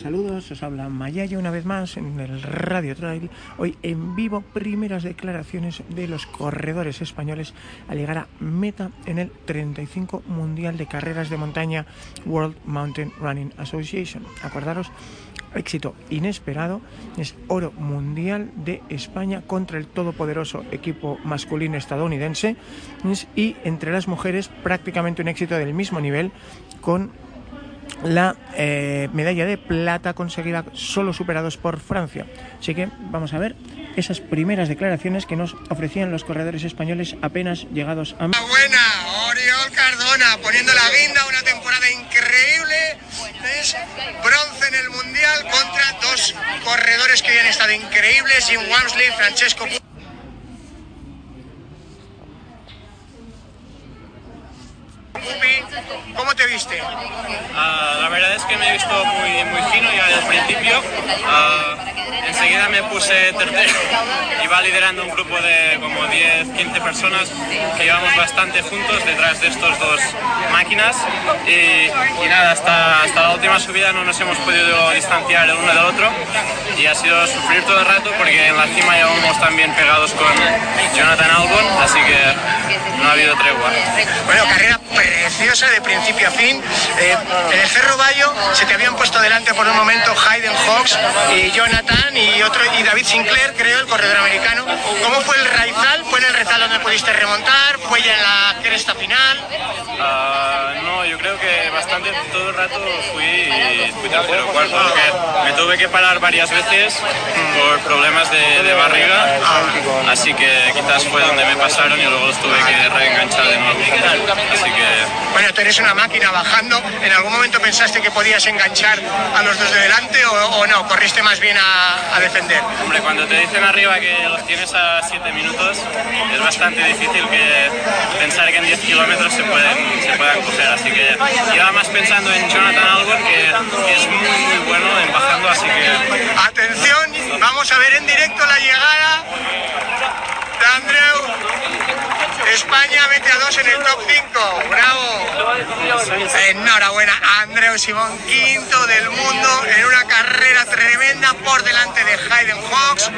Saludos, os habla Mayaya una vez más en el Radio Trail. Hoy en vivo, primeras declaraciones de los corredores españoles al llegar a meta en el 35 Mundial de Carreras de Montaña World Mountain Running Association. Acordaros, éxito inesperado es oro mundial de España contra el todopoderoso equipo masculino estadounidense y entre las mujeres prácticamente un éxito del mismo nivel con la eh, medalla de plata conseguida solo superados por Francia. Así que vamos a ver esas primeras declaraciones que nos ofrecían los corredores españoles apenas llegados a... Buena, Oriol Cardona poniendo la guinda, una temporada increíble. Es bronce en el Mundial contra dos corredores que habían estado increíbles, Jim Wamsley, Francesco... ¿Cómo te viste? Uh, que me he visto muy, muy fino ya el principio. Uh, enseguida me puse tercero. Iba liderando un grupo de como 10, 15 personas que íbamos bastante juntos detrás de estos dos máquinas. Y, y, nada, hasta, hasta la última subida no nos hemos podido distanciar el uno del otro. Y ha sido sufrir todo el rato porque en la cima llevamos también pegados con Jonathan Albon, así que no ha habido tregua. Bueno, carrera preciosa de principio a fin. Eh, en el Cerro Bayo se te habían puesto delante por un momento Hayden Hawks y Jonathan y otro y David Sinclair, creo, el corredor americano. ¿Cómo fue el Raizal donde pudiste remontar? ¿Fue ya en la cresta final? Uh, no, yo creo que bastante todo el rato fui, fui tercero cuarto, porque me tuve que parar varias veces por problemas de, de barriga, así que quizás fue donde me pasaron y luego los tuve que reenganchar de nuevo. Así que bueno, tú eres una máquina bajando. ¿En algún momento pensaste que podías enganchar a los dos de delante o, o no? ¿Corriste más bien a, a, defender? Hombre, cuando te dicen arriba que los tienes a 7 minutos, es bastante difícil pensar que en 10 kilómetros se pueden, se puedan coger. Así que iba más pensando en Jonathan que, que es muy, muy bueno en bajando. Así que. Atención, vamos a ver en directo la llegada de Andreu. España mete a dos en el top 5. ¡Bravo! Enhorabuena, Andreu Simón, quinto del mundo en una carrera tremenda por delante de Hayden Hawks,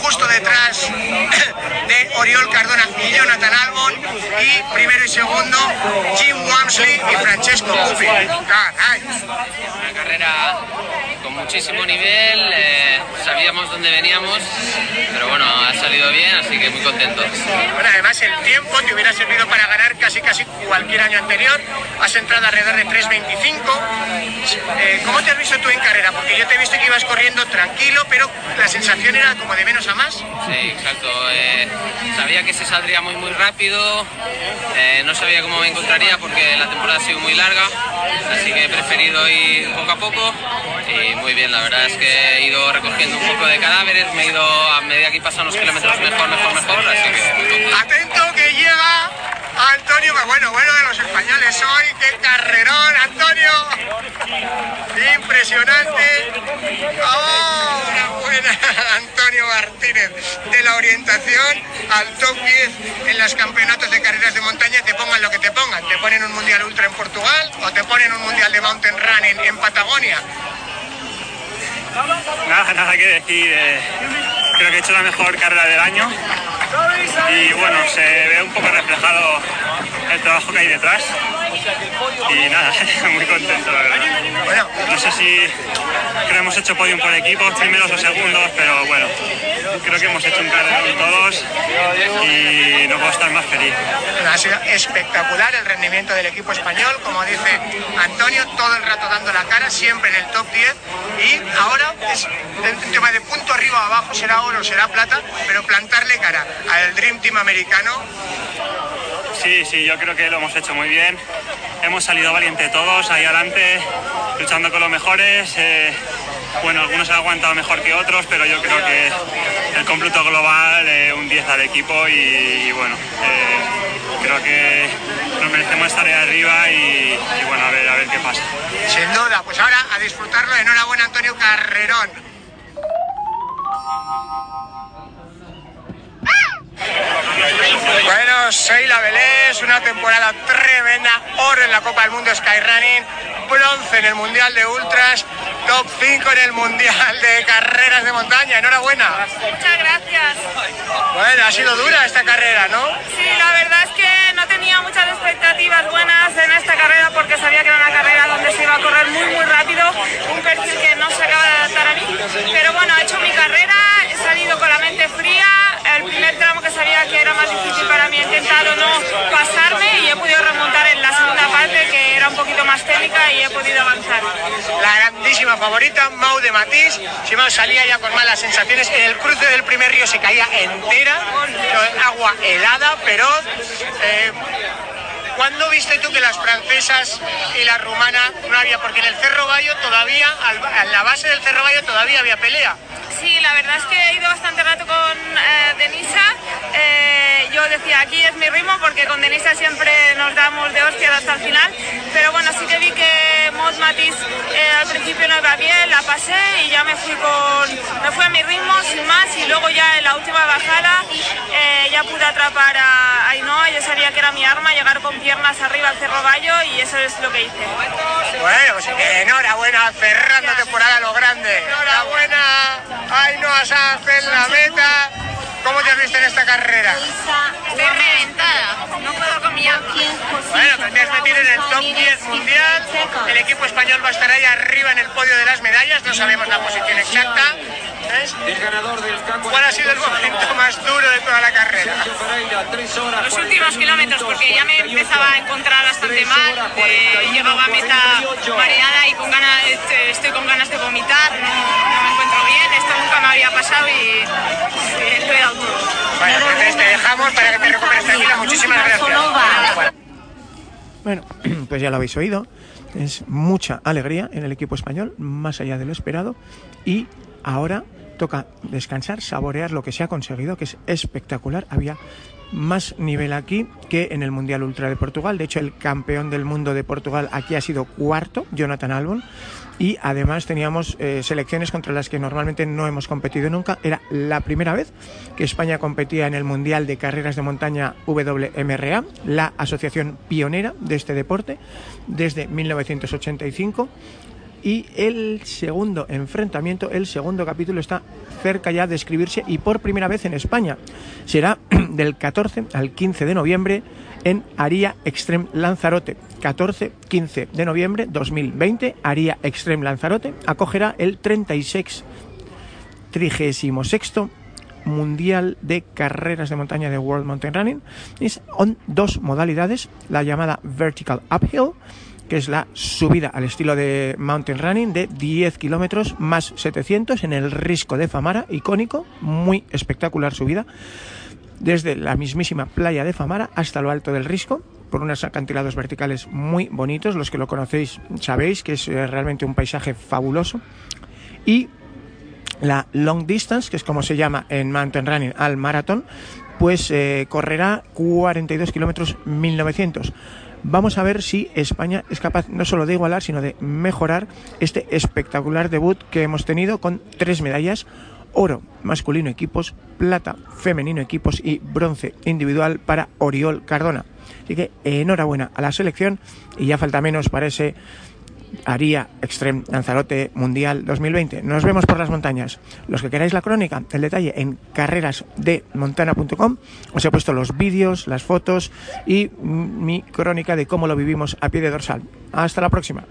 justo detrás de Oriol Cardona y Jonathan Albon, y primero y segundo Jim Wamsley y Francesco Cuffi. Una carrera con muchísimo nivel, eh, sabíamos dónde veníamos, pero bueno, ha salido bien, así que muy contentos. Bueno, además el tiempo te hubiera servido para ganar casi casi cualquier año anterior, has entrado alrededor de 3.25. Eh, ¿Cómo te has visto tú en carrera? Porque yo te he visto que ibas corriendo tranquilo, pero la sensación era como de menos a más. Sí, exacto. Eh, sabía que se saldría muy muy rápido, eh, no sabía cómo me encontraría porque la temporada ha sido muy larga, así que he preferido ir poco a poco y muy bien, la verdad es que he ido recogiendo un poco de cadáveres, me he ido a medida que pasan los kilómetros mejor, mejor, mejor, así que. Atento que llega Antonio, bueno, bueno de los españoles hoy, qué carrerón, Antonio. Impresionante. Oh, una buena Antonio Martínez de la orientación al top 10 en los campeonatos de carreras de montaña, te pongan lo que te pongan. Te ponen un mundial ultra en Portugal o te ponen un mundial de mountain running en Patagonia. Nada, nada que decir. Eh, creo que he hecho la mejor carrera del año y bueno, se ve un poco reflejado el trabajo que hay detrás y nada, muy contento la verdad. Bueno, no sé si creo que hemos hecho podium por equipos, primeros o segundos, pero bueno, creo que hemos hecho un carrerón todos y no puedo estar más feliz. Ha sido espectacular el rendimiento del equipo español, como dice Antonio, todo el rato dando la cara, siempre en el top 10 y ahora es un tema de punto arriba abajo, será oro, será plata, pero plantarle cara al Dream Team americano Sí, sí, yo creo que lo hemos hecho muy bien. Hemos salido valientes todos ahí adelante, luchando con los mejores. Eh, bueno, algunos han aguantado mejor que otros, pero yo creo que el cómputo global, eh, un 10 al equipo y, bueno, eh, creo que nos merecemos estar ahí arriba y, y bueno, a ver, a ver qué pasa. Sin duda, pues ahora a disfrutarlo. Enhorabuena Antonio Carrerón. Bueno, Seila Belés, una temporada tremenda, oro en la Copa del Mundo Skyrunning, bronce en el Mundial de Ultras, top 5 en el Mundial de Carreras de Montaña. Enhorabuena. Muchas gracias. Bueno, ha sido dura esta carrera, ¿no? Sí, la verdad es que no tenía muchas expectativas buenas en esta carrera porque sabía que era una carrera donde se iba a correr muy, muy rápido, un perfil que no se acaba de adaptar a mí. Pero bueno, he hecho mi carrera, he salido con la mente fría, el primer tramo que sabía que era más difícil para mí he intentado no pasarme y he podido remontar en la segunda parte que era un poquito más técnica y he podido avanzar. La grandísima favorita, Mau de Matís. Si Mau salía ya con malas sensaciones, en el cruce del primer río se caía entera, agua helada, pero... eh, ¿Cuándo viste tú que las francesas y la rumana no había? Porque en el Cerro Bayo todavía, en la base del Cerro Bayo todavía había pelea. Sí, la verdad es que he ido bastante rato con eh, Denisa. Eh, yo decía, aquí es mi ritmo porque con Denisa siempre nos damos de hostias hasta el final. Pero bueno, sí que vi que Mod Matiz eh, al principio no iba bien, la pasé y ya me fui con me fui a mi ritmo sin más y luego ya en la última bajada eh, ya pude atrapar a Ainhoa. Yo sabía que era mi arma, llegar con piernas arriba al Cerro Bayo y eso es lo que hice. Bueno, pues enhorabuena, cerrando temporada a lo grande. Enhorabuena, Ainhoa Sanz en la meta. ¿Cómo te has visto en esta carrera? Estoy reventada, no puedo con mi. Bueno, pero te has metido en el top 10 mundial. El equipo español va a estar ahí arriba en el podio de las medallas. No sabemos la posición exacta. ¿ves? ¿Cuál ha sido el momento más duro de toda la carrera? Los últimos kilómetros, porque ya me empezaba a encontrar bastante mal. eh, llegaba a meta mareada y con ganas, este, estoy con ganas de vomitar. No, no me encuentro bien. Había pasado y, y lo he dado todo. Bueno, pues entonces te dejamos para que te recuperes tranquila. Muchísimas gracias. Bueno, pues ya lo habéis oído. Es mucha alegría en el equipo español, más allá de lo esperado. Y ahora toca descansar, saborear lo que se ha conseguido, que es espectacular. Había más nivel aquí que en el Mundial Ultra de Portugal. De hecho, el campeón del mundo de Portugal aquí ha sido cuarto, Jonathan Albon. Y además teníamos eh, selecciones contra las que normalmente no hemos competido nunca. Era la primera vez que España competía en el Mundial de Carreras de Montaña WMRA, la asociación pionera de este deporte, desde 1985 y el segundo enfrentamiento, el segundo capítulo está cerca ya de escribirse y por primera vez en España. Será del 14 al 15 de noviembre en Aria Extreme Lanzarote. 14-15 de noviembre 2020, Aria Extreme Lanzarote acogerá el 36 36 Mundial de Carreras de Montaña de World Mountain Running. Es on dos modalidades, la llamada Vertical Uphill, que es la subida al estilo de mountain running de 10 kilómetros más 700 en el risco de Famara, icónico, muy espectacular subida, desde la mismísima playa de Famara hasta lo alto del risco, por unos acantilados verticales muy bonitos, los que lo conocéis sabéis que es eh, realmente un paisaje fabuloso, y la long distance, que es como se llama en mountain running al maratón, pues eh, correrá 42 kilómetros 1900 vamos a ver si España es capaz no solo de igualar, sino de mejorar este espectacular debut que hemos tenido con tres medallas, oro masculino equipos, plata femenino equipos y bronce individual para Oriol Cardona. Así que enhorabuena a la selección y ya falta menos para ese Aria Extreme Lanzarote Mundial 2020. Nos vemos por las montañas. Los que queráis la crónica, el detalle en carrerasdemontana.com. Os he puesto los vídeos, las fotos y mi crónica de cómo lo vivimos a pie de dorsal. Hasta la próxima.